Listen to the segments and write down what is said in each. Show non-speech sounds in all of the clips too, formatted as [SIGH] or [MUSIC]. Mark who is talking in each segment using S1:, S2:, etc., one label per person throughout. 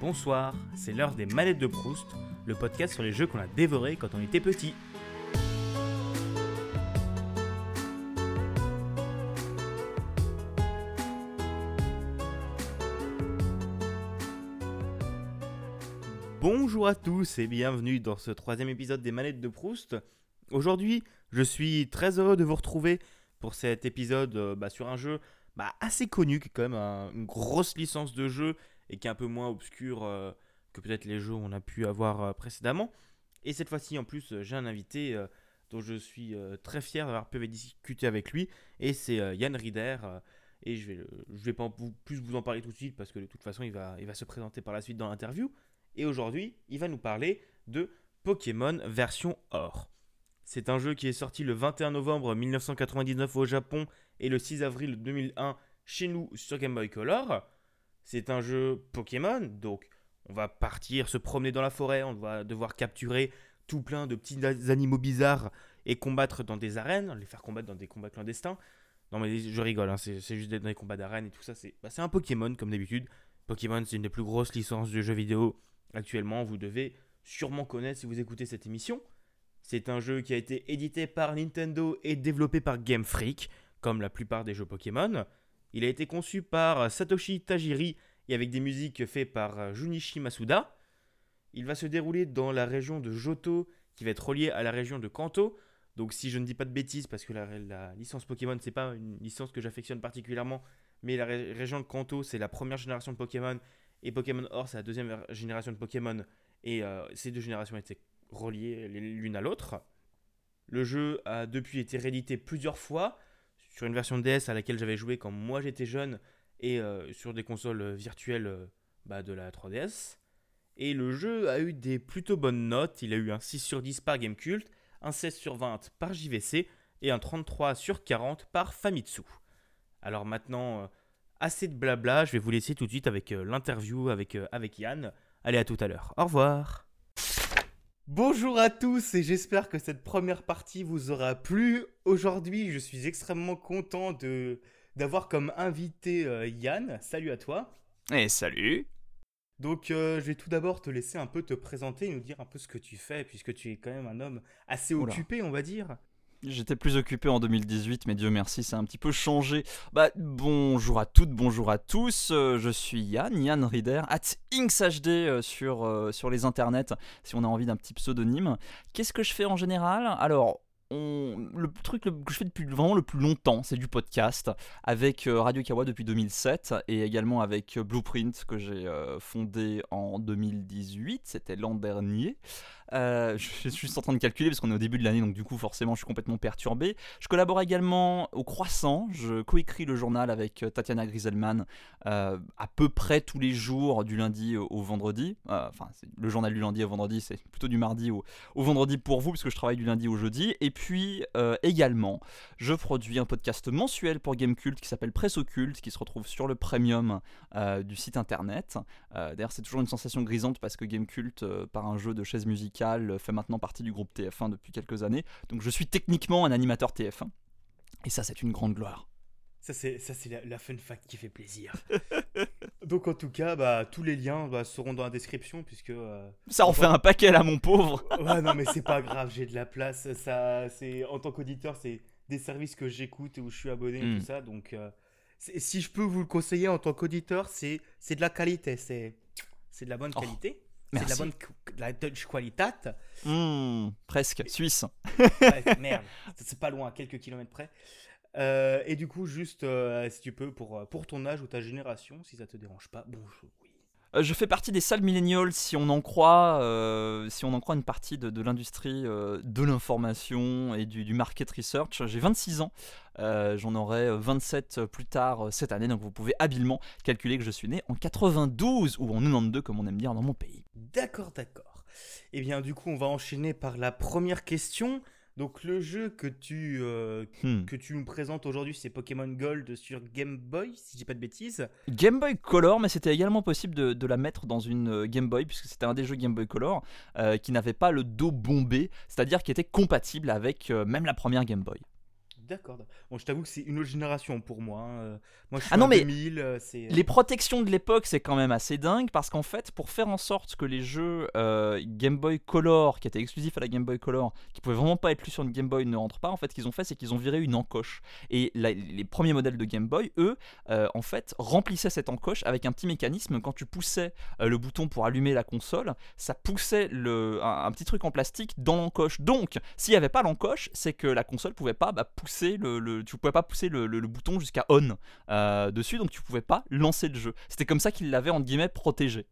S1: Bonsoir, c'est l'heure des manettes de Proust, le podcast sur les jeux qu'on a dévorés quand on était petit. Bonjour à tous et bienvenue dans ce troisième épisode des manettes de Proust. Aujourd'hui, je suis très heureux de vous retrouver pour cet épisode euh, bah, sur un jeu bah, assez connu, qui est quand même un- une grosse licence de jeu et qui est un peu moins obscur euh, que peut-être les jeux qu'on a pu avoir euh, précédemment. Et cette fois-ci, en plus, euh, j'ai un invité dont je suis très fier d'avoir pu discuter avec lui, et c'est Yann Rieder. euh, et je vais, vais pas plus vous en parler tout de suite parce que de toute façon, il va se présenter par la suite dans l'interview. Et aujourd'hui, il va nous parler de Pokémon version Or. C'est un jeu qui est sorti le 21 novembre 1999 au Japon et le 6 avril 2001 chez nous sur Game Boy Color. C'est un jeu Pokémon, donc on va partir se promener dans la forêt, on va devoir capturer tout plein de petits animaux bizarres et combattre dans des arènes, les faire combattre dans des combats clandestins. Non mais je rigole, hein, c'est juste dans des combats d'arènes et tout ça, c'est bah, c'est un Pokémon comme d'habitude. Pokémon c'est une des plus grosses licences de jeux vidéo actuellement, vous devez sûrement connaître si vous écoutez cette émission. C'est un jeu qui a été édité par Nintendo et développé par Game Freak, comme la plupart des jeux Pokémon. Il a été conçu par Satoshi Tajiri et avec des musiques faites par Junichi Masuda. Il va se dérouler dans la région de Johto, qui va être reliée à la région de Kanto. Donc si je ne dis pas de bêtises, parce que la, licence Pokémon, c'est pas une licence que j'affectionne particulièrement, mais la ré- région de Kanto, c'est la première génération de Pokémon, et Pokémon Or, c'est la deuxième génération de Pokémon, et euh, ces deux générations étaient reliées l'une à l'autre. Le jeu a depuis été réédité plusieurs fois, sur une version DS à laquelle j'avais joué quand moi j'étais jeune, et euh, sur des consoles euh, virtuelles euh, bah, de la 3DS. Et le jeu a eu des plutôt bonnes notes. Il a eu un 6 sur 10 par Gamecult, un 16 sur 20 par JVC et un 33 sur 40 par Famitsu. Alors maintenant, assez de blabla, je vais vous laisser tout de suite avec l'interview avec, avec Yann. Allez, à tout à l'heure. Au revoir. Bonjour à tous et j'espère que cette première partie vous aura plu. Aujourd'hui, je suis extrêmement content de d'avoir comme invité euh, Yann. Salut à toi.
S2: Et salut
S1: Donc, euh, je vais tout d'abord te laisser un peu te présenter et nous dire un peu ce que tu fais, puisque tu es quand même un homme assez
S2: Oula.
S1: occupé, on va dire.
S2: J'étais plus occupé en 2018, mais Dieu merci, a un petit peu changé. Bah, bonjour à toutes, bonjour à tous, euh, je suis Yann, Yann Rieder, at InxHD euh, sur, euh, sur les internets, si on a envie d'un petit pseudonyme. Qu'est-ce que je fais en général? Alors, on- le truc que je fais depuis vraiment le plus longtemps, c'est du podcast, avec euh, Radio Kawa depuis 2007, et également avec Blueprint, que j'ai fondé en 2018, c'était l'an dernier. Euh, je suis juste en train de calculer parce qu'on est au début de l'année, donc du coup forcément je suis complètement perturbé. Je collabore également au Croissant, je coécris le journal avec euh, Tatiana Grieselman euh, à peu près tous les jours du lundi au, vendredi. Enfin, le journal du lundi au vendredi, c'est plutôt du mardi au, au vendredi pour vous parce que je travaille du lundi au jeudi. Et puis également, je produis un podcast mensuel pour Gamecult qui s'appelle Presse Occulte, qui se retrouve sur le premium du site internet. D'ailleurs, c'est toujours une sensation grisante parce que Gamecult, euh, par un jeu de chaise musicale, euh, fait maintenant partie du groupe TF1 depuis quelques années. Donc je suis techniquement un animateur TF1. Et ça, c'est une grande gloire.
S1: Ça, c'est, ça, c'est la, la fun fact qui fait plaisir. [LAUGHS] Donc, en tout cas, bah, tous les liens bah, seront dans la description, puisque. euh,
S2: Ça en fait un paquet là, mon pauvre. [LAUGHS]
S1: Ouais, non, mais c'est pas grave, j'ai de la place. Ça, c'est, en tant qu'auditeur, c'est des services que j'écoute et où je suis abonné et tout ça. Donc, euh, si je peux vous le conseiller en tant qu'auditeur, c'est, c'est de la qualité. C'est, c'est de la bonne
S2: Oh,
S1: c'est de la bonne de la Dutch qualitat.
S2: Hmm, presque, suisse.
S1: Ouais, [LAUGHS] merde, c'est pas loin, quelques kilomètres près. Euh, et du coup, juste euh, si tu peux, pour, pour ton âge ou ta génération, si ça te dérange pas, bonjour. Oui.
S2: Euh, je fais partie des sales millennials si on en croit, euh, si on en croit une partie de, l'industrie euh, de l'information et du, market research. J'ai 26 ans, j'en aurai 27 plus tard cette année, donc vous pouvez habilement calculer que je suis né en 92 ou en 92 comme on aime dire dans mon pays.
S1: D'accord, d'accord. Et bien, du coup, on va enchaîner par la première question. Donc, le jeu que tu, euh,
S2: Hmm.
S1: que tu nous présentes aujourd'hui, c'est Pokémon Gold sur Game Boy, si je dis pas de bêtises.
S2: Game Boy Color, mais c'était également possible de, de la mettre dans une euh, Game Boy, puisque c'était un des jeux Game Boy Color euh, qui n'avait pas le dos bombé, c'est-à-dire qui était compatible avec euh, même la première Game Boy.
S1: D'accord. Bon, je t'avoue que c'est une autre génération pour moi. hein. Euh, Moi, je suis
S2: Ah non,
S1: en
S2: mais
S1: 2000, euh, c'est...
S2: Les protections de l'époque, c'est quand même assez dingue parce qu'en fait, pour faire en sorte que les jeux euh, Game Boy Color, qui étaient exclusifs à la Game Boy Color, qui pouvaient vraiment pas être lus sur une Game Boy, ne rentrent pas, en fait, ce qu'ils ont fait, c'est qu'ils ont viré une encoche. Et la- les premiers modèles de Game Boy, eux, euh, en fait, remplissaient cette encoche avec un petit mécanisme. Quand tu poussais euh, le bouton pour allumer la console, ça poussait le, un, un petit truc en plastique dans l'encoche. Donc, s'il n'y avait pas l'encoche, c'est que la console pouvait pas bah, pousser le, le- tu pouvais pas pousser le, le- le bouton jusqu'à on euh, dessus, donc tu pouvais pas lancer le jeu. C'était comme ça qu'ils l'avaient entre guillemets protégé.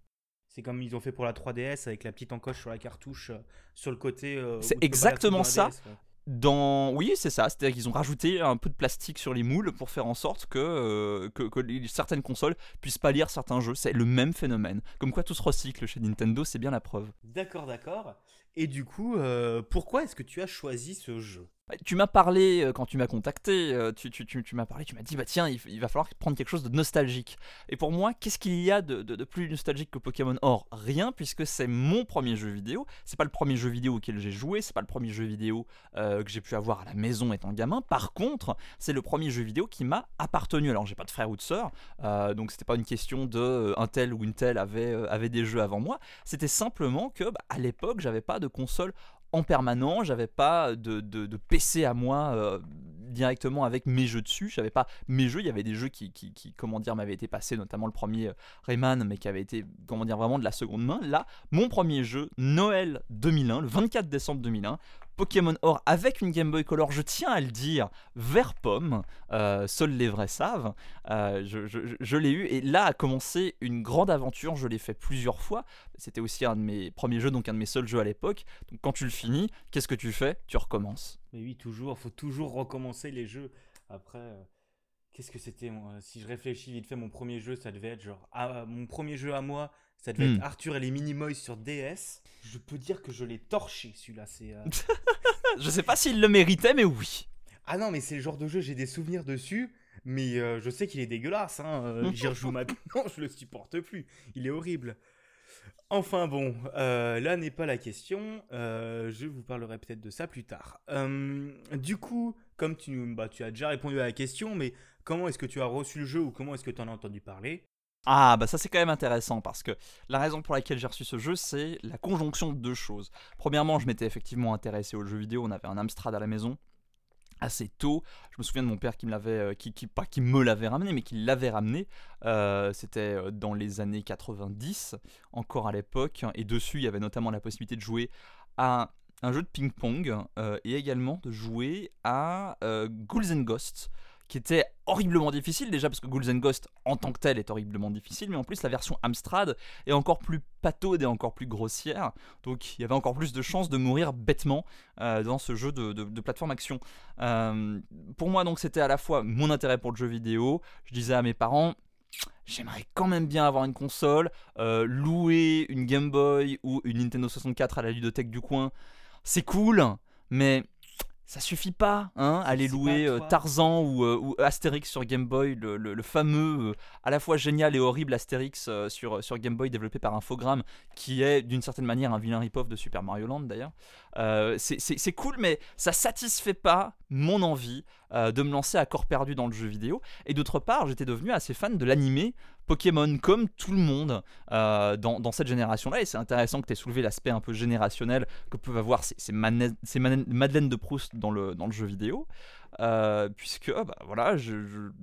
S1: C'est comme ils ont fait pour la 3DS avec la petite encoche sur la cartouche euh, sur le côté. euh,
S2: C'est exactement ça.
S1: DS, ouais.
S2: Dans, oui, c'est ça. C'est-à-dire qu'ils ont rajouté un peu de plastique sur les moules pour faire en sorte que, euh, que, certaines consoles puissent pas lire certains jeux. C'est le même phénomène. Comme quoi tout se recycle chez Nintendo, c'est bien la preuve.
S1: D'accord, d'accord. Et du coup, euh, pourquoi est-ce que tu as choisi ce jeu?
S2: Tu m'as parlé, euh, quand tu m'as contacté, euh, tu, m'as parlé, tu m'as dit, bah tiens, il, va falloir prendre quelque chose de nostalgique. Et pour moi, qu'est-ce qu'il y a de, plus nostalgique que Pokémon? Or Rien, puisque c'est mon premier jeu vidéo. C'est pas le premier jeu vidéo auquel j'ai joué, c'est pas le premier jeu vidéo euh, que j'ai pu avoir à la maison étant gamin. Par contre, c'est le premier jeu vidéo qui m'a appartenu. Alors, j'ai pas de frère ou de sœur, donc c'était pas une question de un tel ou une telle avait, avait des jeux avant moi. C'était simplement que, bah, à l'époque, j'avais pas de console en permanent, j'avais pas de, de- PC à moi euh, directement avec mes jeux dessus, j'avais pas mes jeux, il y avait des jeux qui, qui, qui, comment dire, m'avaient été passés, notamment le premier euh, Rayman, mais qui avait été, comment dire, vraiment de la seconde main. Là, mon premier jeu, Noël 2001, le 24 décembre 2001, Pokémon Or avec une Game Boy Color, je tiens à le dire, vert pomme, euh, seuls les vrais savent, euh, je, l'ai eu, et là a commencé une grande aventure, je l'ai fait plusieurs fois, c'était aussi un de mes premiers jeux, donc un de mes seuls jeux à l'époque, donc quand tu le finis, qu'est-ce que tu fais? Tu recommences.
S1: Mais oui, toujours, faut toujours recommencer les jeux. Après, euh, qu'est-ce que c'était Si je réfléchis vite fait, mon premier jeu, ça devait être genre. ah, mon premier jeu à moi, ça devait
S2: Hmm.
S1: être Arthur et les Minimoys sur DS. Je peux dire que je l'ai torché celui-là. C'est. euh, [LAUGHS]
S2: Je sais pas s'il le méritait, mais oui.
S1: Ah non, mais c'est le genre de jeu, j'ai des souvenirs dessus. Mais euh, je sais qu'il est dégueulasse. Hein. euh, [LAUGHS] J'y rejoue maintenant, je le supporte plus. Il est horrible. Enfin bon, euh, là n'est pas la question. euh, je vous parlerai peut-être de ça plus tard. Euh, du coup, comme tu, bah, tu as déjà répondu à la question, mais comment est-ce que tu as reçu le jeu ou comment est-ce que tu en as entendu parler?
S2: Ah, bah ça c'est quand même intéressant parce que la raison pour laquelle j'ai reçu ce jeu, c'est la conjonction de deux choses. Premièrement, je m'étais effectivement intéressé aux jeux vidéo, on avait un Amstrad à la maison assez tôt. Je me souviens de mon père qui me l'avait, euh, qui, me l'avait ramené, mais qui l'avait ramené. Euh, C'était euh, dans les années 90, encore à l'époque, et dessus il y avait notamment la possibilité de jouer à un jeu de ping-pong et également de jouer à Ghouls and Ghosts qui était horriblement difficile déjà parce que Ghouls and Ghosts en tant que tel est horriblement difficile mais en plus la version Amstrad est encore plus pataude et encore plus grossière. Donc il y avait encore plus de chances de mourir bêtement euh, dans ce jeu de, de- de plateforme action. Euh, pour moi donc c'était à la fois mon intérêt pour le jeu vidéo. Je disais à mes parents J'aimerais quand même bien avoir une console, euh, louer une Game Boy ou une Nintendo 64 à la ludothèque du coin, c'est cool, mais ça suffit pas, hein, aller louer euh. Tarzan ou, euh, ou Astérix sur Game Boy, le, le- le fameux, euh, à la fois génial et horrible Astérix sur, sur Game Boy développé par Infogrames, qui est d'une certaine manière un vilain rip-off de Super Mario Land d'ailleurs. Euh, c'est- cool, mais ça satisfait pas mon envie euh, de me lancer à corps perdu dans le jeu vidéo. Et d'autre part, j'étais devenu assez fan de l'animé Pokémon, comme tout le monde euh, dans, cette génération-là. Et c'est intéressant que tu aies soulevé l'aspect un peu générationnel que peuvent avoir ces, ces, Madeleine de Proust dans le, jeu vidéo. Puisque ah bah, voilà,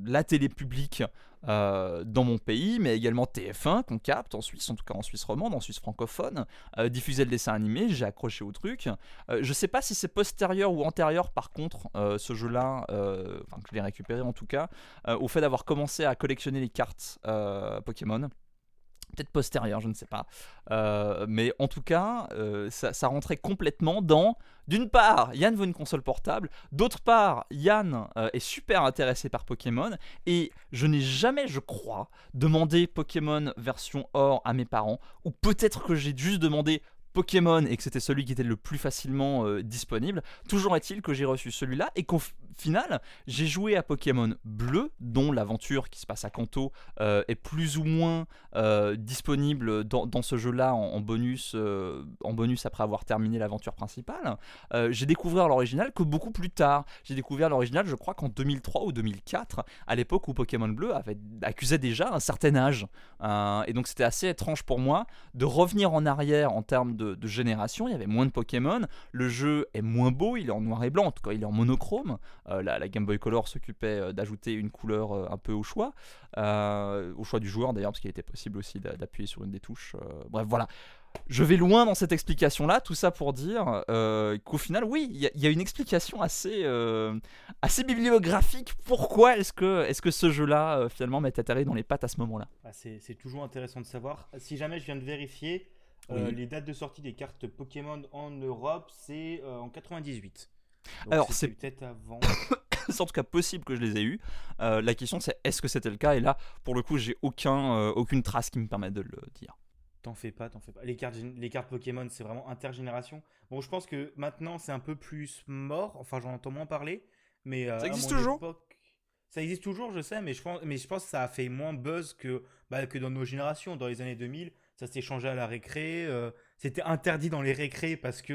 S2: la télé publique euh, dans mon pays, mais également TF1 qu'on capte en Suisse, en tout cas en Suisse romande, en Suisse francophone, euh, diffusait le dessin animé, j'ai accroché au truc. Euh, je sais pas si c'est postérieur ou antérieur par contre euh, ce jeu-là, euh, enfin que je l'ai récupéré en tout cas, au fait d'avoir commencé à collectionner les cartes Pokémon. Peut-être postérieur, je ne sais pas. Euh, mais en tout cas, euh, ça, rentrait complètement dans. D'une part, Yann veut une console portable. D'autre part, Yann euh, est super intéressé par Pokémon. Et je n'ai jamais, je crois, demandé Pokémon version or à mes parents. Ou peut-être que j'ai juste demandé Pokémon et que c'était celui qui était le plus facilement disponible. Toujours est-il que j'ai reçu celui-là et f- final, j'ai joué à Pokémon Bleu, dont l'aventure qui se passe à Kanto euh, est plus ou moins euh, disponible dans, dans ce jeu-là en, en bonus, euh, en bonus après avoir terminé l'aventure principale. J'ai découvert l'original que beaucoup plus tard. J'ai découvert l'original, je crois qu'en 2003 ou 2004, à l'époque où Pokémon Bleu avait accusait déjà un certain âge. Et donc c'était assez étrange pour moi de revenir en arrière en termes de, de génération. Il y avait moins de Pokémon, le jeu est moins beau, il est en noir et blanc, en tout cas il est en monochrome. Euh, la, la Game Boy Color s'occupait euh, d'ajouter une couleur euh, un peu au choix, au choix du joueur d'ailleurs, parce qu'il était possible aussi d'a- d'appuyer sur une des touches. bref, voilà. Je vais loin dans cette explication-là, tout ça pour dire euh, qu'au final, oui, il y, a- il y a une explication assez, euh, assez bibliographique. Pourquoi est-ce que, est que ce jeu-là, euh, finalement, m'est atterri dans les pattes à ce moment-là?
S1: Bah, c'est toujours intéressant de savoir. Si jamais je viens de vérifier,
S2: Oui.
S1: les dates de sortie des cartes Pokémon en Europe, c'est en 98. Donc
S2: Alors,
S1: c'était peut-être avant. [COUGHS]
S2: c'est en tout cas possible que je les ai eus. Euh, la question c'est est-ce que c'était le cas? Et là, pour le coup, j'ai aucun, euh, aucune trace qui me permette de le dire.
S1: T'en fais pas, t'en fais pas. Les cartes, les cartes Pokémon, c'est vraiment intergénération. Bon, je pense que maintenant, c'est un peu plus mort. Enfin, j'en entends moins parler. Mais euh,
S2: Ça existe toujours?
S1: époque- Ça existe toujours, je sais, mais je pense, mais je pense que ça a fait moins buzz que, bah, que dans nos générations. Dans les années 2000, ça s'est changé à la récré. euh, C'était interdit dans les récrés parce que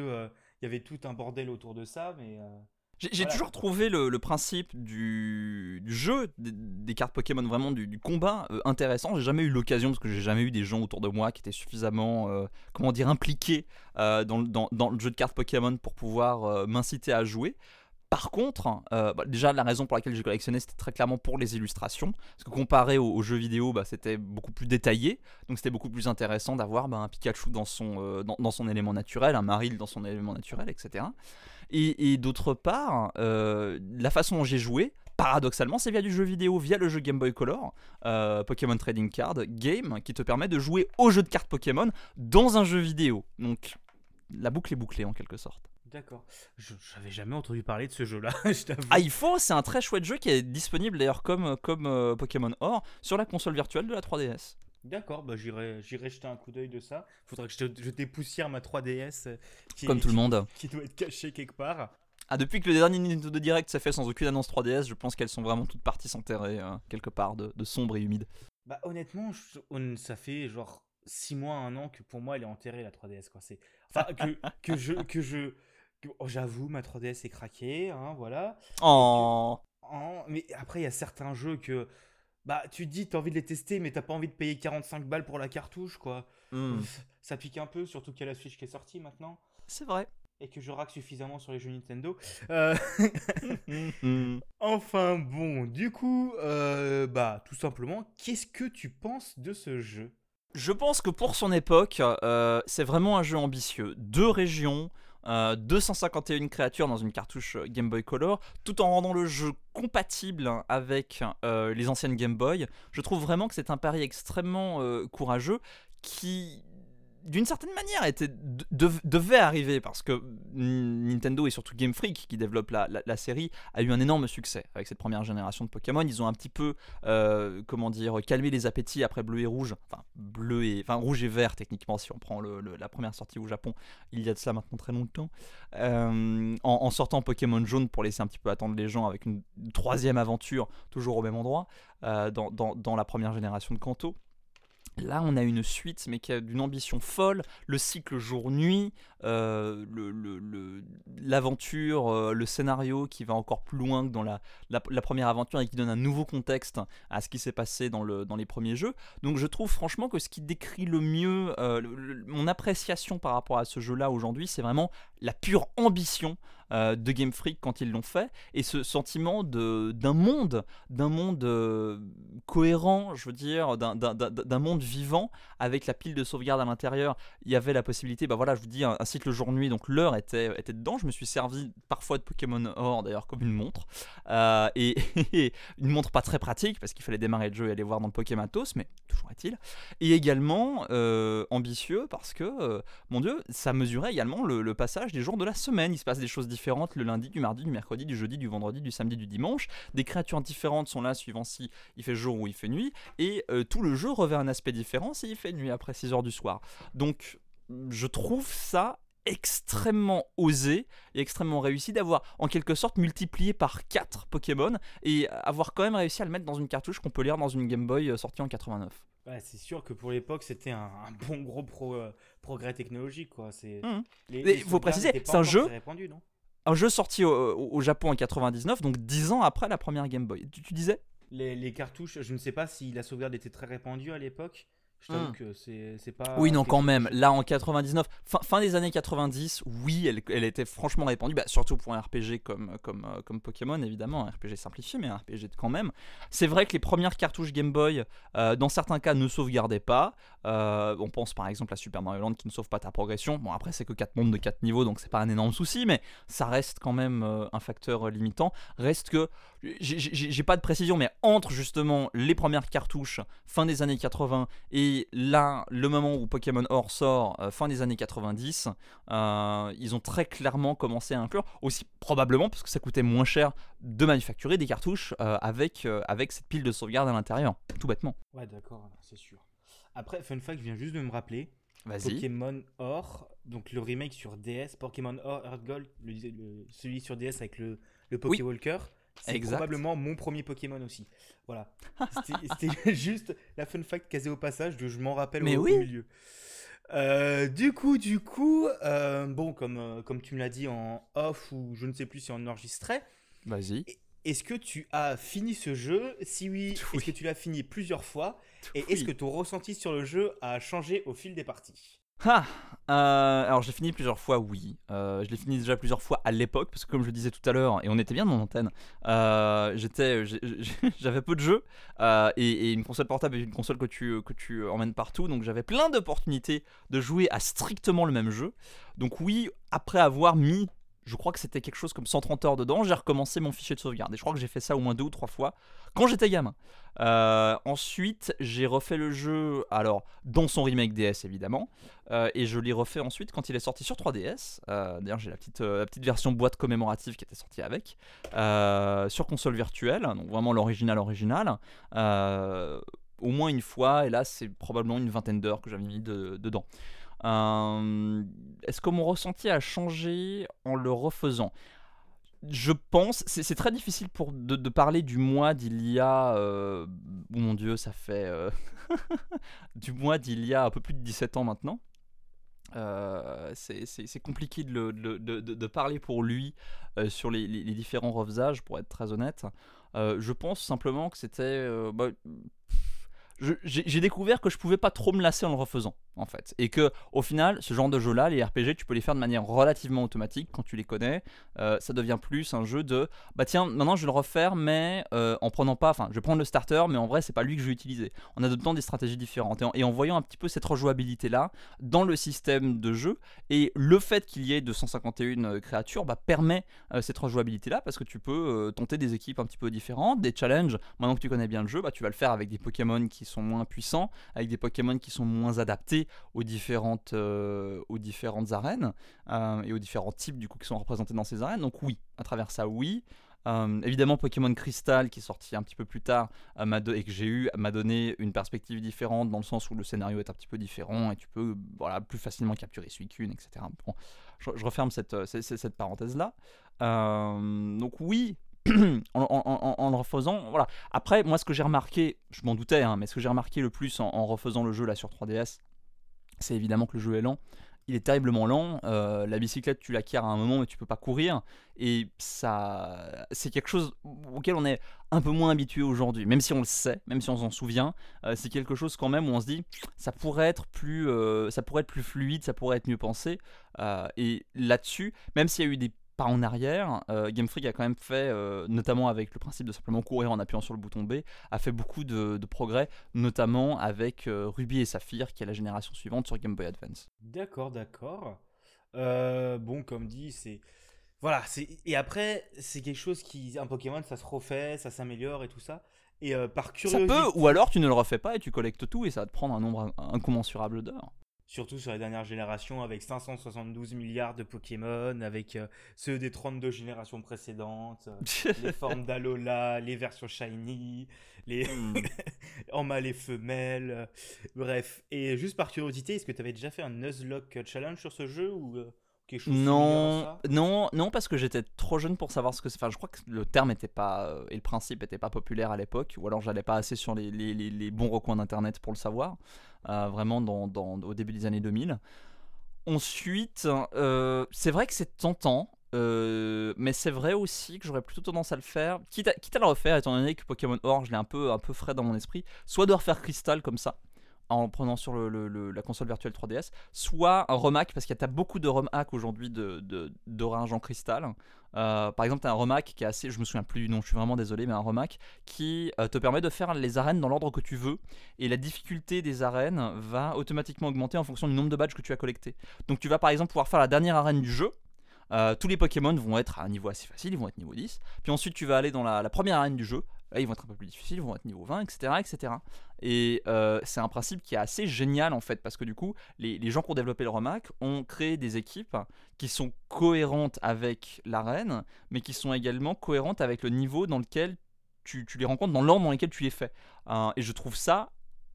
S1: il y avait tout un bordel autour de ça. Mais euh,
S2: J'ai
S1: Voilà.
S2: toujours trouvé le, le principe du, du jeu, des, des cartes Pokémon, vraiment du, du combat euh, intéressant. J'ai jamais eu l'occasion, parce que j'ai jamais eu des gens autour de moi qui étaient suffisamment, euh, comment dire, impliqués euh, dans, le- dans- dans le jeu de cartes Pokémon pour pouvoir m'inciter à jouer. Par contre, euh, bah, déjà la raison pour laquelle j'ai collectionné, c'était très clairement pour les illustrations. Parce que comparé aux, jeux vidéo, bah, c'était beaucoup plus détaillé. Donc c'était beaucoup plus intéressant d'avoir bah, un Pikachu dans son, euh, dans, son élément naturel, un Maril dans son élément naturel, etc. Et, d'autre part, euh, la façon dont j'ai joué, paradoxalement, c'est via du jeu vidéo, via le jeu Game Boy Color, Pokémon Trading Card Game, qui te permet de jouer au jeu de cartes Pokémon dans un jeu vidéo. Donc la boucle est bouclée en quelque sorte.
S1: D'accord. Je j'avais jamais entendu parler de ce jeu-là. [LAUGHS] je t'avoue.
S2: Ah, il faut, c'est un très chouette jeu qui est disponible d'ailleurs comme, comme euh, Pokémon Or sur la console virtuelle de la 3DS.
S1: D'accord, bah j'irai j'irai jeter un coup d'œil de ça. Faudrait que je, te- je dépoussière ma 3DS euh, qui,
S2: Comme tout le monde.
S1: qui doit être cachée quelque part.
S2: Ah, depuis que le dernier Nintendo Direct s'est fait sans aucune annonce 3DS, je pense qu'elles sont vraiment toutes parties s'enterrer euh, quelque part de, de sombre et humide.
S1: Bah honnêtement, je- on- ça fait genre 6 mois, un an que pour moi elle est enterrée la 3DS quoi. Enfin que, que je que je oh, j'avoue ma 3DS est craquée, hein, voilà.
S2: Oh
S1: mais après il y a certains jeux que bah tu te dis t'as envie de les tester mais t'as pas envie de payer 45 balles pour la cartouche quoi.
S2: Hmm.
S1: Ça pique un peu, surtout qu'il y a la Switch qui est sortie maintenant
S2: C'est vrai.
S1: et que je raque suffisamment sur les jeux Nintendo. Euh. [LAUGHS] [LAUGHS] Enfin bon, du coup, euh, bah tout simplement, qu'est-ce que tu penses de ce jeu?
S2: Je pense que pour son époque, euh, c'est vraiment un jeu ambitieux. Deux régions, euh, 251 créatures dans une cartouche euh, Game Boy Color, tout en rendant le jeu compatible avec euh, les anciennes Game Boy. Je trouve vraiment que c'est un pari extrêmement euh, courageux qui, d'une certaine manière, était, de- dev- devait arriver parce que Nintendo et surtout Game Freak, qui développe la, série, a eu un énorme succès avec cette première génération de Pokémon. Ils ont un petit peu, euh, comment dire, calmé les appétits après bleu et rouge, enfin bleu et, enfin rouge et vert techniquement si on prend la première sortie au Japon. Il y a de cela maintenant très longtemps, Euh, en, sortant Pokémon jaune pour laisser un petit peu attendre les gens avec une troisième aventure toujours au même endroit euh, dans- dans la première génération de Kanto. Là, on a une suite, mais qui a d'une ambition folle. Le cycle jour-nuit, euh, l'aventure, euh, le, scénario qui va encore plus loin que dans la, première aventure et qui donne un nouveau contexte à ce qui s'est passé dans, le, dans les premiers jeux. Donc, je trouve franchement que ce qui décrit le mieux euh, mon appréciation par rapport à ce jeu-là aujourd'hui, c'est vraiment la pure ambition euh, de Game Freak quand ils l'ont fait et ce sentiment d'un monde, d'un monde euh, cohérent, je veux dire, d'un- monde vivant avec la pile de sauvegarde à l'intérieur. Il y avait la possibilité, bah voilà, je vous dis, un, un cycle jour-nuit, donc l'heure était, était dedans. Je me suis servi parfois de Pokémon Or d'ailleurs comme une montre Euh, [LAUGHS] et, une montre pas très pratique parce qu'il fallait démarrer le jeu et aller voir dans le Pokématos, mais toujours est-il. Et également ambitieux parce que, mon dieu, ça mesurait également le, le passage des jours de la semaine. Il se passe des choses différentes le lundi, du mardi, du mercredi, du jeudi, du vendredi, du samedi, du dimanche. Des créatures différentes sont là suivant si il fait jour ou il fait nuit. Et euh, tout le jeu revêt un aspect différent si il fait nuit après 6 heures du soir. Donc, je trouve ça extrêmement osé et extrêmement réussi d'avoir en quelque sorte multiplié par 4 Pokémon et avoir quand même réussi à le mettre dans une cartouche qu'on peut lire dans une Game Boy euh, sortie en 89.
S1: Ouais, c'est sûr que pour l'époque, c'était un, un bon gros pro- euh, progrès technologique. Quoi. C'est, les- les
S2: faut préciser, c'est un jeu-
S1: très répandu, non?
S2: Un jeu sorti au, Japon en 99, donc 10 ans après la première Game Boy. Tu, disais?
S1: Les cartouches, je ne sais pas si la sauvegarde était très répandue à l'époque. Je t'avoue
S2: Hmm.
S1: que c'est, c'est pas.
S2: Oui, non, quand même. Là, en 99, fin, fin des années 90, oui, elle, elle était franchement répandue, bah, surtout pour un RPG comme, comme, euh, comme Pokémon, évidemment, un RPG simplifié, mais un RPG quand même. C'est vrai que les premières cartouches Game Boy, euh, dans certains cas, ne sauvegardaient pas. Euh, on pense par exemple à Super Mario Land qui ne sauve pas ta progression. Bon, après, c'est que 4 mondes de 4 niveaux, donc c'est pas un énorme souci, mais ça reste quand même euh, un facteur limitant. Reste que, j'ai pas de précision, mais entre justement les premières cartouches, fin des années 80, et là, le moment où Pokémon Or sort, euh, fin des années 90, euh, ils ont très clairement commencé à inclure, aussi probablement parce que ça coûtait moins cher de manufacturer des cartouches euh, avec, avec cette pile de sauvegarde à l'intérieur, tout bêtement.
S1: Ouais, d'accord, c'est sûr. Après, fun fact, je viens juste de me rappeler. Pokémon Or, donc le remake sur DS, Pokémon Or Earth Gold, le- le- celui sur DS avec le, le
S2: Oui.
S1: C'est probablement mon premier Pokémon aussi. Voilà. C'était- [LAUGHS] [LAUGHS] juste la fun fact casée au passage, de je m'en rappelle
S2: Mais
S1: au,
S2: oui.
S1: milieu. Euh, du coup, du coup, euh, bon, comme, euh, comme tu me l'as dit en off ou je ne sais plus si on enregistrait,
S2: Vas-y.
S1: est-ce que tu as fini ce jeu? Si oui,
S2: Oui.
S1: est-ce que tu l'as fini plusieurs fois? Et est-ce que ton ressenti sur le jeu a changé au fil des parties?
S2: Ah, euh, alors je l'ai fini plusieurs fois, oui. Euh, je l'ai fini déjà plusieurs fois à l'époque, parce que comme je le disais tout à l'heure, et on était bien dans l'antenne, euh, j'ai- j'ai- [LAUGHS] j'avais peu de jeux, euh, et, une console portable est une console que tu emmènes partout, donc j'avais plein d'opportunités de jouer à strictement le même jeu. Donc oui, après avoir mis, je crois que c'était quelque chose comme 130 heures dedans, j'ai recommencé mon fichier de sauvegarde, et je crois que j'ai fait ça au moins deux ou trois fois quand j'étais gamin. Euh, ensuite, j'ai refait le jeu, alors dans son remake DS évidemment, euh, et je l'ai refait ensuite quand il est sorti sur 3DS. Euh, D'ailleurs, j'ai la petite, la petite version boîte commémorative qui était sortie avec, sur console virtuelle, donc vraiment l'original original. Au moins une fois, et là c'est probablement une vingtaine d'heures que j'avais mis de- dedans. Euh, Est-ce que mon ressenti a changé en le refaisant? Je pense, c'est très difficile pour de, parler du mois d'il y a, euh, oh mon dieu, ça fait euh, [LAUGHS] du mois d'il y a un peu plus de 17 ans maintenant. C'est compliqué de, le- de- de- de- de parler pour lui sur les, différents refaisages, pour être très honnête. Je pense simplement que c'était. bah, J'ai découvert que je pouvais pas trop me lasser en le refaisant, en fait. Et que, au final, ce genre de jeu-là, les RPG, tu peux les faire de manière relativement automatique quand tu les connais. Euh, ça devient plus un jeu de bah tiens, maintenant je vais le refaire, mais euh, en prenant pas. Enfin, je vais prendre le starter, mais en vrai, c'est pas lui que je vais utiliser. En adoptant des stratégies différentes et en, voyant un petit peu cette rejouabilité-là dans le système de jeu. Et le fait qu'il y ait 251 euh, créatures bah, permet cette rejouabilité-là parce que tu peux tenter des équipes un petit peu différentes, des challenges. Maintenant que tu connais bien le jeu, bah, tu vas le faire avec des Pokémon qui sont moins puissants, avec des Pokémon qui sont moins adaptés aux différentes, euh, aux différentes arènes euh, et aux différents types du coup qui sont représentés dans ces arènes. Donc oui, à travers ça, oui. Euh, évidemment, Pokémon Crystal, qui est sorti un petit peu plus tard euh, et que j'ai eu, m'a donné une perspective différente dans le sens où le scénario est un petit peu différent et tu peux voilà, plus facilement capturer Suicune, etc. Bon, je, referme cette, cette, parenthèse-là. Donc oui, [CLEARS THROAT] en, le refaisant, voilà. Après, moi, ce que j'ai remarqué, je m'en doutais, hein, mais ce que j'ai remarqué le plus en, refaisant le jeu là sur 3DS, c'est évidemment que le jeu est lent. Il est terriblement lent. euh, la bicyclette, tu l'acquiers à un moment, mais tu peux pas courir. Et ça, c'est quelque chose auquel on est un peu moins habitué aujourd'hui. Même si on le sait, même si on s'en souvient, euh, c'est quelque chose quand même où on se dit, ça pourrait être plus, euh, ça pourrait être plus fluide, ça pourrait être mieux pensé. Et là-dessus, même s'il y a eu des pas en arrière, euh, Game Freak a quand même fait, euh, notamment avec le principe de simplement courir en appuyant sur le bouton B, a fait beaucoup de, de progrès, notamment avec euh, Ruby et Saphir, qui est la génération suivante sur Game Boy Advance.
S1: D'accord, d'accord. Bon, comme dit, c'est. Voilà, c'est. Et après, c'est quelque chose qui. Un Pokémon, ça se refait, ça s'améliore et tout ça. Et par
S2: Ça
S1: curiosité.
S2: peut, ou alors tu ne le refais pas et tu collectes tout et ça va te prendre un nombre in- incommensurable d'heures.
S1: Surtout sur les dernières générations, avec 572 milliards de Pokémon, avec euh, ceux des 32 générations précédentes, euh, [LAUGHS] les formes d'Alola, les versions Shiny, les
S2: Hmm. [LAUGHS]
S1: en mâle et femelle, euh, bref. Et juste par curiosité, est-ce que tu avais déjà fait un Nuzlocke Challenge sur ce jeu ou quelque chose similaire à
S2: Non,
S1: ça?
S2: non, non, parce que j'étais trop jeune pour savoir ce que c'est. Enfin, je crois que le terme était pas euh, et le principe était pas populaire à l'époque, ou alors j'allais pas assez sur les, les- les- les bons recoins d'internet pour le savoir. euh, vraiment dans, dans- au début des années 2000. Ensuite, euh, c'est vrai que c'est tentant. euh, mais c'est vrai aussi que j'aurais plutôt tendance à le faire, quitte à, quitte à le refaire, étant donné que Pokémon Or, je l'ai un peu, un peu frais dans mon esprit, soit de refaire Crystal comme ça, en prenant sur la console virtuelle 3DS, soit un remake, parce qu'il y a beaucoup de remake aujourd'hui de, de, d'Orange en cristal. Euh, par exemple, tu as un remake qui est assez, je me souviens plus du nom, je suis vraiment désolé, mais un remake qui euh, te permet de faire les arènes dans l'ordre que tu veux, et la difficulté des arènes va automatiquement augmenter en fonction du nombre de badges que tu as collectés. Donc tu vas par exemple pouvoir faire la dernière arène du jeu. Euh, tous les Pokémon vont être à un niveau assez facile, ils vont être niveau 10. Puis ensuite, tu vas aller dans la première arène du jeu. Ils vont être un peu plus difficiles, ils vont être niveau 20, etc. etc. Et euh, c'est un principe qui est assez génial en fait, parce que du coup, les, gens qui ont développé le remake ont créé des équipes qui sont cohérentes avec l'arène, mais qui sont également cohérentes avec le niveau dans lequel tu, tu les rencontres, dans l'ordre dans lequel tu les fais. Euh, et je trouve ça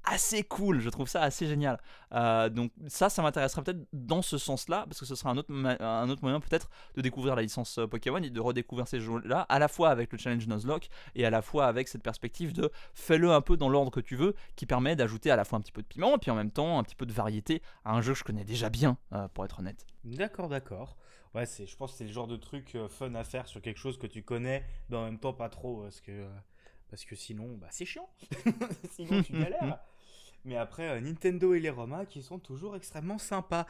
S2: assez cool, je trouve ça assez génial. Euh, donc ça, ça m'intéresserait peut-être dans ce sens-là, parce que ce serait un autre, un autre moyen peut-être de découvrir la licence euh, Pokémon et de redécouvrir ces jeux-là, à la fois avec le challenge Nuzlocke et à la fois avec cette perspective de fais-le un peu dans l'ordre que tu veux, qui permet d'ajouter à la fois un petit peu de piment et puis en même temps un petit peu de variété à un jeu que je connais déjà bien, euh, pour être honnête.
S1: D'accord, d'accord. Ouais, c'est, je pense que c'est le genre de truc fun à faire sur quelque chose que tu connais, mais en même temps pas trop, parce que, parce que sinon, bah, c'est chiant. [LAUGHS] sinon, tu galères. Mais après, euh, Nintendo et les Roma qui sont toujours extrêmement sympas.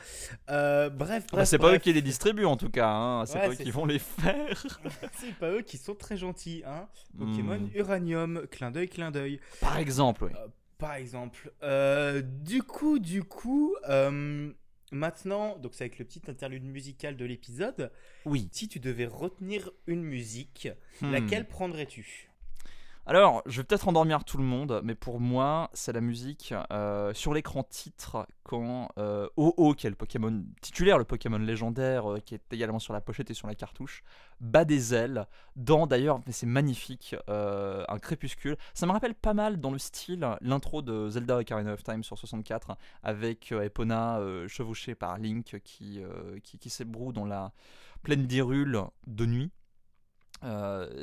S1: Euh, bref,
S2: Bah,
S1: bref.
S2: c'est pas eux qui les distribuent en tout cas, hein, c'est
S1: Ouais,
S2: pas eux qui vont les faire. [LAUGHS]
S1: c'est pas eux qui sont très gentils, hein. Pokémon
S2: Hmm.
S1: Uranium, clin d'œil, clin d'œil.
S2: Par exemple, oui.
S1: Par exemple. Euh, du coup, du coup, euh, maintenant, donc c'est avec le petit interlude musical de l'épisode.
S2: Oui.
S1: Si tu devais retenir une musique,
S2: Hmm.
S1: laquelle prendrais-tu?
S2: Alors, je vais peut-être endormir tout le monde, mais pour moi, c'est la musique euh, sur l'écran titre quand euh, Oh-Oh, qui est le Pokémon titulaire, le Pokémon légendaire, euh, qui est également sur la pochette et sur la cartouche, bat des ailes dans d'ailleurs, mais c'est magnifique, euh, un crépuscule. Ça me rappelle pas mal dans le style l'intro de Zelda Ocarina of Time sur 64, avec Epona chevauchée par Link qui, qui, s'ébroue dans la plaine d'Hyrule de nuit.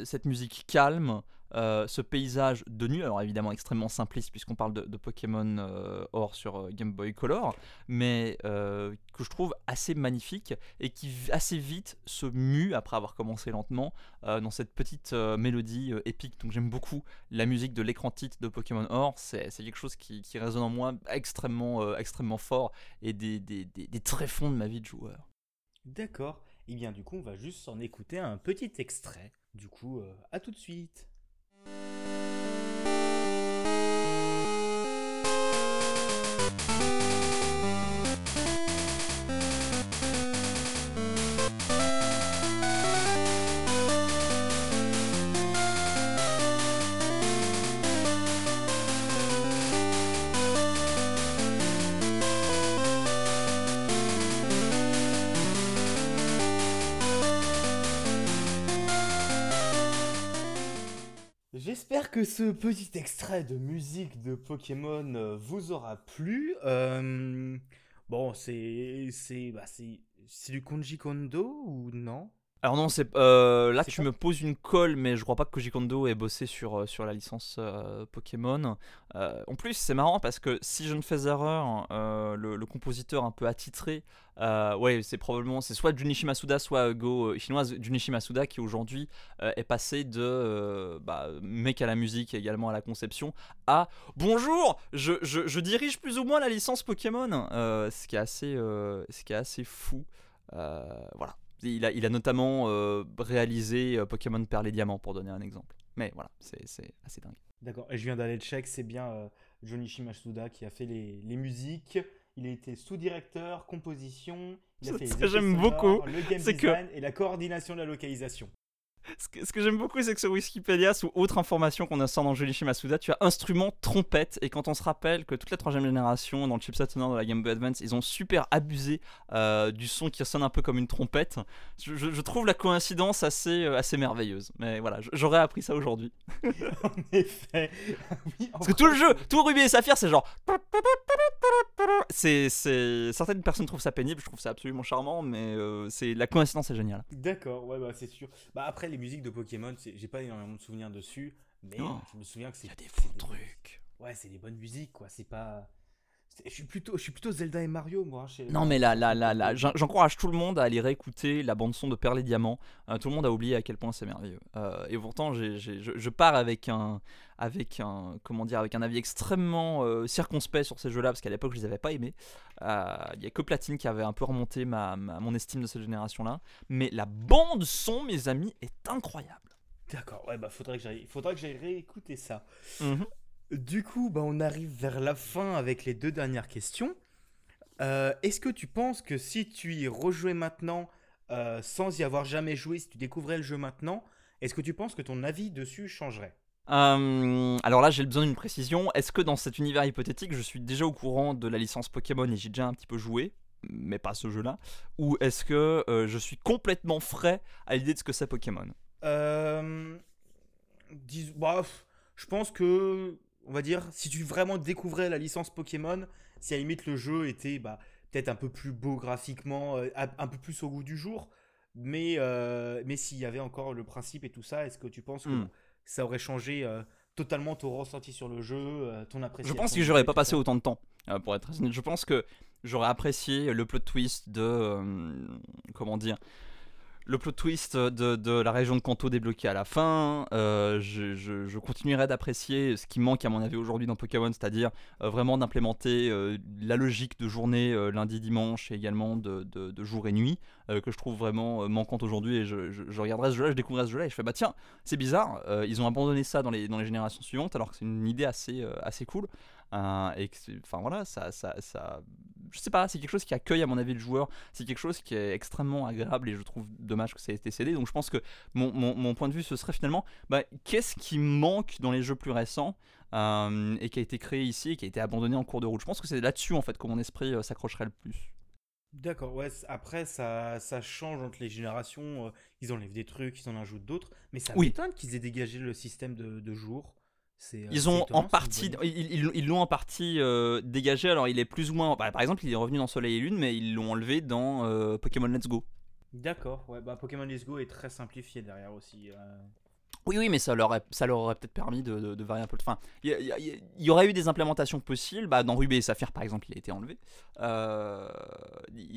S2: Cette musique calme, euh, ce paysage de nuit, alors évidemment extrêmement simpliste puisqu'on parle de, Pokémon euh, Or sur euh, Game Boy Color, mais euh, que je trouve assez magnifique et qui assez vite se mue après avoir commencé lentement dans cette petite mélodie épique. Donc j'aime beaucoup la musique de l'écran titre de Pokémon Or, c'est quelque chose qui, résonne en moi extrêmement, extrêmement fort et des, des, des, tréfonds de ma vie de joueur.
S1: D'accord. Et bien, du coup, on va juste s'en écouter un petit extrait. Du coup, à tout de suite. you Que ce petit extrait de musique de Pokémon euh, vous aura plu. Euh, bon, c'est c'est bah, du Konji Kondo ou non?
S2: Alors non, c'est euh, là tu me poses une colle, mais je crois pas que Koji Kondo ait bossé sur, euh, sur la licence euh, Pokémon. Euh, en plus, c'est marrant parce que si je ne fais erreur, le, le compositeur un peu attitré, ouais, c'est probablement c'est soit Junichi Masuda, soit Go chinoise Junichi Masuda qui aujourd'hui est passé de bah, mec à la musique et également à la conception à bonjour, je, je, je dirige plus ou moins la licence Pokémon, ce qui est assez, ce qui est assez fou. Voilà. Il a, il a notamment euh, réalisé euh, Pokémon Perle et Diamant, pour donner un exemple. Mais voilà, c'est assez dingue.
S1: D'accord. Et je viens d'aller check, c'est bien euh, Jonichi Masuda qui a fait les, les musiques. Il a été sous-directeur, composition. Il a fait les
S2: j'aime beaucoup,
S1: Le game
S2: que-
S1: design et la coordination de la localisation.
S2: Ce que, ce que j'aime beaucoup, c'est que sur Wikipédia, sous autre information qu'on a sort dans Junichi Masuda, tu as instrument trompette. Et quand on se rappelle que toute la troisième génération, dans le chipset sonore de la Game Boy Advance, ils ont super abusé euh, du son qui sonne un peu comme une trompette, je, je- je trouve la coïncidence assez, euh, assez merveilleuse. Mais voilà, j'aurais appris ça aujourd'hui. [LAUGHS]
S1: en effet. oui,
S2: Parce que tout le jeu, tout Ruby et Saphir, c'est genre. c'est, c'est certaines personnes trouvent ça pénible, je trouve ça absolument charmant, mais euh, c'est la coïncidence est géniale.
S1: D'accord, ouais, bah c'est sûr. Bah après, les musiques de Pokémon, j'ai pas énormément de souvenirs dessus, mais je me souviens que c'est.
S2: Il y a des bons trucs.
S1: Ouais, c'est des bonnes musiques, quoi. C'est pas. Je suis plutôt, je suis plutôt Zelda et Mario, moi. chez-
S2: Non mais là, là, là, là, j'en- j'encourage tout le monde à aller réécouter la bande son de Perles et Diamants. Euh, tout le monde a oublié à quel point c'est merveilleux. Euh, et pourtant, je, je pars avec un, avec un, comment dire, avec un avis extrêmement euh, circonspect sur ces jeux-là parce qu'à l'époque je les avais pas aimés. Il y a que Platine qui avait un peu remonté ma, ma- mon estime de cette génération-là. Mais la bande son, mes amis, est incroyable.
S1: D'accord, ouais, bah faudrait que j'aille, faudrait que j'aille réécouter ça.
S2: Mhm.
S1: Du coup, bah on arrive vers la fin avec les deux dernières questions. Euh, Est-ce que tu penses que si tu y rejouais maintenant, euh, sans y avoir jamais joué, si tu découvrais le jeu maintenant, est-ce que tu penses que ton avis dessus changerait?
S2: Euh, alors là, j'ai besoin d'une précision. Est-ce que dans cet univers hypothétique, je suis déjà au courant de la licence Pokémon et j'ai déjà un petit peu joué, mais pas ce jeu-là? Ou est-ce que euh, je suis complètement frais à l'idée de ce que c'est Pokémon?
S1: Euh, dis- bah, je pense que, on va dire, si tu vraiment découvrais la licence Pokémon, si à la limite le jeu était bah, peut-être un peu plus beau graphiquement, euh, un peu plus au goût du jour, mais, euh, mais s'il y avait encore le principe et tout ça, est-ce que tu penses que
S2: Hmm.
S1: ça aurait changé euh, totalement ton ressenti sur le jeu, ton
S2: Je
S1: appréciation
S2: pense que j'aurais pas passé autant de temps, pour être honnête. Je pense que j'aurais apprécié le plot twist de. comment dire le plot twist de, la région de Kanto débloqué à la fin. Euh, je, continuerai d'apprécier ce qui manque à mon avis aujourd'hui dans Pokémon, c'est-à-dire euh, vraiment d'implémenter euh, la logique de journée lundi-dimanche et également de, jour et nuit, que je trouve vraiment manquante aujourd'hui. Et je, je- regarderai ce jeu-là, je découvrirai ce jeu-là et je fais bah tiens, c'est bizarre, ils ont abandonné ça dans les, dans les générations suivantes alors que c'est une idée assez, assez cool. Euh, et que enfin voilà, ça, ça, ça, je sais pas, c'est quelque chose qui accueille à mon avis le joueur, c'est quelque chose qui est extrêmement agréable et je trouve dommage que ça ait été cédé. Donc je pense que mon, mon- mon point de vue ce serait finalement, bah, qu'est-ce qui manque dans les jeux plus récents euh, et qui a été créé ici et qui a été abandonné en cours de route? Je pense que c'est là-dessus en fait que mon esprit euh, s'accrocherait le plus.
S1: D'accord, ouais, après ça, ça change entre les générations, euh, ils enlèvent des trucs, ils en ajoutent d'autres, mais ça
S2: Oui.
S1: m'étonne qu'ils aient dégagé le système de, de jour. Euh,
S2: Ils ont en partie, ils ils- ils l'ont en partie euh, dégagé. Alors il est plus ou moins, bah, par exemple, il est revenu dans Soleil et Lune, mais ils l'ont enlevé dans euh, Pokémon Let's Go.
S1: D'accord, ouais, bah Pokémon Let's Go est très simplifié derrière aussi. euh.
S2: Oui, oui, mais ça leur, aurait- ça leur aurait peut-être permis de, de- de varier un peu. Enfin, il y, a- a- aurait eu des implémentations possibles. Bah, dans Rubé et Saphir, par exemple, il a été enlevé. Euh,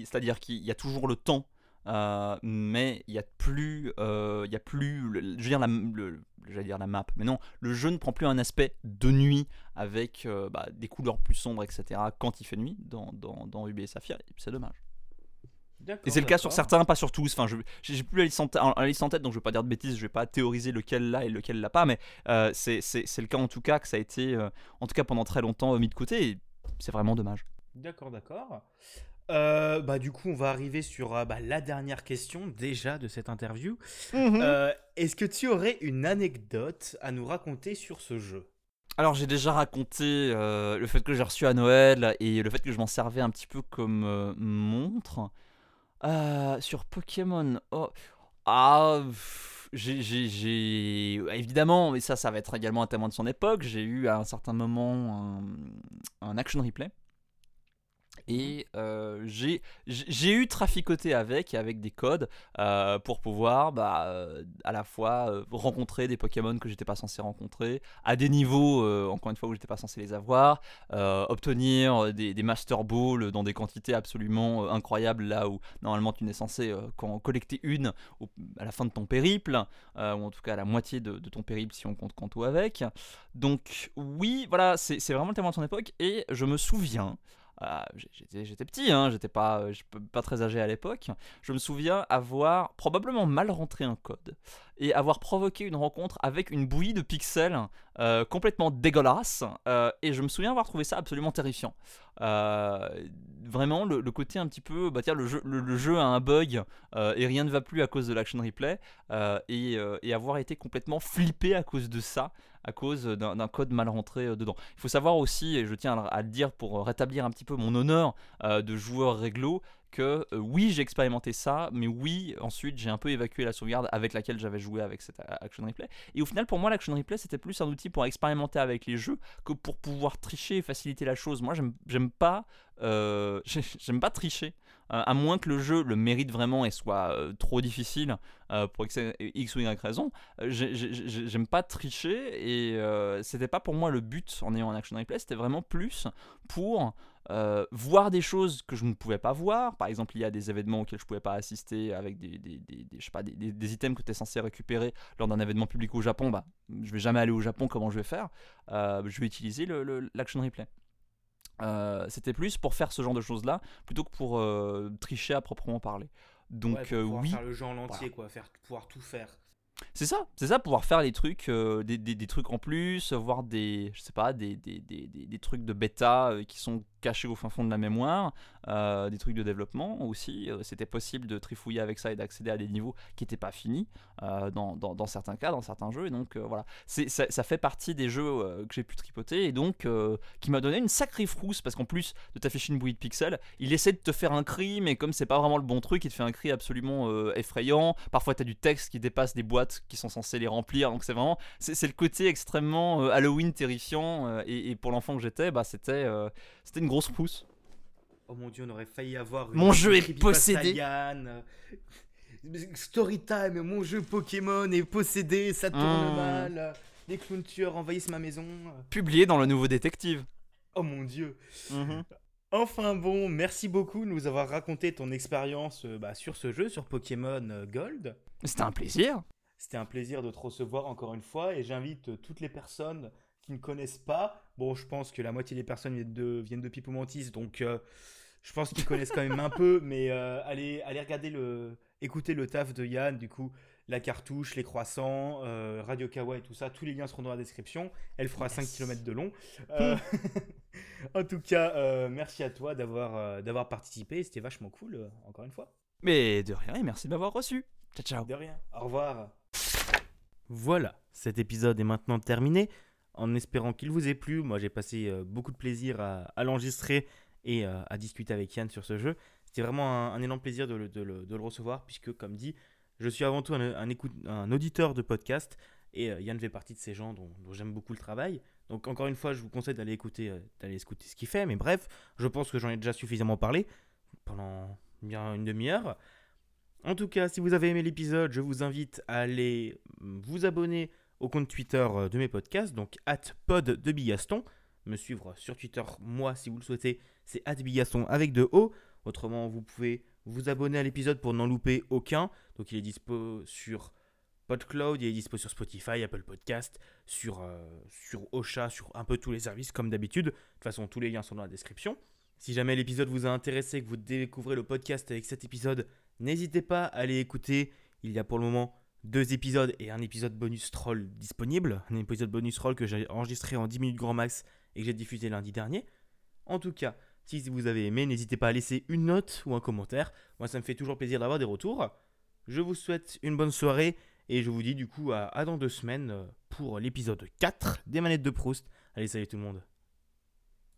S2: C'est-à-dire qu'il y a toujours le temps, euh, mais il y a plus, euh, il y a plus, le- je veux dire la, le- j'allais dire la map, mais non, le jeu ne prend plus un aspect de nuit avec euh, bah, des couleurs plus sombres, etc. Quand il fait nuit dans, dans, dans Rubé et Saphir, c'est dommage.
S1: D'accord,
S2: Et c'est le cas sur certains, pas sur tous. Enfin, je j'ai j'ai plus la liste, en, en- la liste en tête, donc je vais pas dire de bêtises, je vais pas théoriser lequel l'a et lequel l'a pas, mais euh, c'est c'est- c'est le cas en tout cas que ça a été, en tout cas pendant très longtemps, mis de côté, et c'est vraiment dommage.
S1: D'accord, d'accord. Euh, bah du coup, on va arriver sur euh, bah, la dernière question déjà de cette interview.
S2: Mhm.
S1: Euh, Est-ce que tu aurais une anecdote à nous raconter sur ce jeu?
S2: Alors j'ai déjà raconté euh, le fait que j'ai reçu à Noël et le fait que je m'en servais un petit peu comme euh, montre. Euh, sur Pokémon, oh, ah, pff, j'ai, j'ai- j'ai- évidemment, mais ça, ça va être également un témoin de son époque. J'ai eu à un certain moment un, un action replay. Et euh, j'ai eu traficoté avec, avec des codes, euh, pour pouvoir bah, euh, à la fois euh, rencontrer des Pokémon que j'étais pas censé rencontrer, à des niveaux, encore une fois, où j'étais pas censé les avoir, obtenir des, des Master Balls dans des quantités absolument incroyables, là où normalement tu n'es censé qu'en collecter une au- à la fin de ton périple, ou en tout cas à la moitié de, de ton périple si on compte Kanto avec. Donc oui, voilà, c'est c'est vraiment le témoin de son époque, et je me souviens... j'ai- j'étais, petit, hein, j'étais pas, euh, pas très âgé à l'époque. Je me souviens avoir probablement mal rentré un code et avoir provoqué une rencontre avec une bouillie de pixels euh, complètement dégueulasse. euh, et je me souviens avoir trouvé ça absolument terrifiant. Vraiment, le, côté un petit peu, bah tiens, le jeu, le, jeu a un bug et rien ne va plus à cause de l'action replay, et, et avoir été complètement flippé à cause de ça, à cause d'un code mal rentré euh, dedans. Il faut savoir aussi, et je tiens à le- dire pour euh, rétablir un petit peu mon honneur euh, de joueur réglo, que oui, j'ai expérimenté ça, mais oui, ensuite j'ai un peu évacué la sauvegarde avec laquelle j'avais joué avec cette action replay. Et au final, pour moi, l'action replay c'était plus un outil pour expérimenter avec les jeux que pour pouvoir tricher et faciliter la chose. Moi, j'aime pas, [LAUGHS] j'aime pas tricher. Euh, à moins que le jeu le mérite vraiment et soit trop difficile pour X, ou Y raison, j'aime pas tricher et c'était pas pour moi le but en ayant un action replay, c'était vraiment plus pour euh, voir des choses que je ne pouvais pas voir. Par exemple, il y a des événements auxquels je ne pouvais pas assister avec des, des, des, je sais pas, des, items que tu es censé récupérer lors d'un événement public au Japon. Bah, je vais jamais aller au Japon, comment je vais faire? Euh, Je vais utiliser l'action replay. Euh, c'était plus pour faire ce genre de choses là plutôt que pour tricher à proprement parler. Donc oui.
S1: Faire le jeu en entier, quoi, faire, pouvoir tout faire.
S2: C'est ça, c'est ça, pouvoir faire les trucs, euh, des, des, trucs en plus, voir des, je sais pas, des, des, des trucs de bêta euh, qui sont cachés au fin fond de la mémoire, euh, des trucs de développement aussi. C'était possible de trifouiller avec ça et d'accéder à des niveaux qui n'étaient pas finis dans, dans, dans, certains cas, dans certains jeux. Et donc voilà, ça, ça, fait partie des jeux que j'ai pu tripoter et donc qui m'a donné une sacrée frousse parce qu'en plus de t'afficher une bouillie de pixels, il essaie de te faire un cri, mais comme c'est pas vraiment le bon truc, il te fait un cri absolument effrayant. Parfois, tu as du texte qui dépasse des boîtes qui sont censés les remplir. Donc c'est vraiment, c'est le côté extrêmement euh, Halloween terrifiant. Euh, et, pour l'enfant que j'étais, bah c'était euh, c'était une grosse pousse.
S1: Oh mon dieu, on aurait failli avoir.
S2: Mon jeu est possédé.
S1: Storytime, mon jeu Pokémon est possédé, ça tourne hmm. mal. Les clowns tueurs envahissent ma maison.
S2: Publié dans le nouveau détective.
S1: Oh mon dieu. Mhm. Enfin bon, merci beaucoup de nous avoir raconté ton expérience bah, sur ce jeu, sur Pokémon Gold.
S2: C'était un plaisir.
S1: C'était un plaisir de te recevoir encore une fois et j'invite toutes les personnes qui ne connaissent pas. Bon, je pense que la moitié des personnes viennent de, viennent de Pipo Mantis, donc euh, je pense qu'ils connaissent quand même un peu, [LAUGHS] mais euh, allez, allez regarder le, écouter le taf de Yann, du coup, la cartouche, les croissants, euh, Radio Kawa et tout ça, tous les liens seront dans la description. Elle fera 5 km de long. [LAUGHS] [LAUGHS] en tout cas, merci à toi d'avoir d'avoir participé, c'était vachement cool, encore une fois.
S2: Mais de rien, et merci de m'avoir reçu. Ciao, ciao.
S1: De rien, au revoir. Voilà, cet épisode est maintenant terminé. En espérant qu'il vous ait plu, moi j'ai passé euh, beaucoup de plaisir à, l'enregistrer et euh, à discuter avec Yann sur ce jeu. C'était vraiment un, énorme plaisir de le, recevoir, puisque comme dit, je suis avant tout un, auditeur de podcast et euh, Yann fait partie de ces gens dont, j'aime beaucoup le travail. Donc encore une fois, je vous conseille d'aller écouter, d'aller écouter ce qu'il fait. Mais bref, je pense que j'en ai déjà suffisamment parlé pendant bien une demi-heure. En tout cas, si vous avez aimé l'épisode, je vous invite à aller vous abonner au compte Twitter euh, de mes podcasts, donc pod de Bigaston. Me suivre sur Twitter, moi, si vous le souhaitez, c'est Bigaston avec deux O. Autrement, vous pouvez vous abonner à l'épisode pour n'en louper aucun. Donc, il est dispo sur PodCloud, il est dispo sur Spotify, Apple Podcast, sur, euh, sur Ocha, sur un peu tous les services comme d'habitude. De toute façon, tous les liens sont dans la description. Si jamais l'épisode vous a intéressé, que vous découvrez le podcast avec cet épisode, N'hésitez pas à aller écouter. Il y a pour le moment deux épisodes et un épisode bonus troll disponible. Un épisode bonus troll que j'ai enregistré en 10 minutes grand max et que j'ai diffusé lundi dernier. En tout cas, si vous avez aimé, n'hésitez pas à laisser une note ou un commentaire. Moi, ça me fait toujours plaisir d'avoir des retours. Je vous souhaite une bonne soirée et je vous dis du coup à, à dans deux semaines pour l'épisode 4 des manettes de Proust. Allez, salut tout le monde.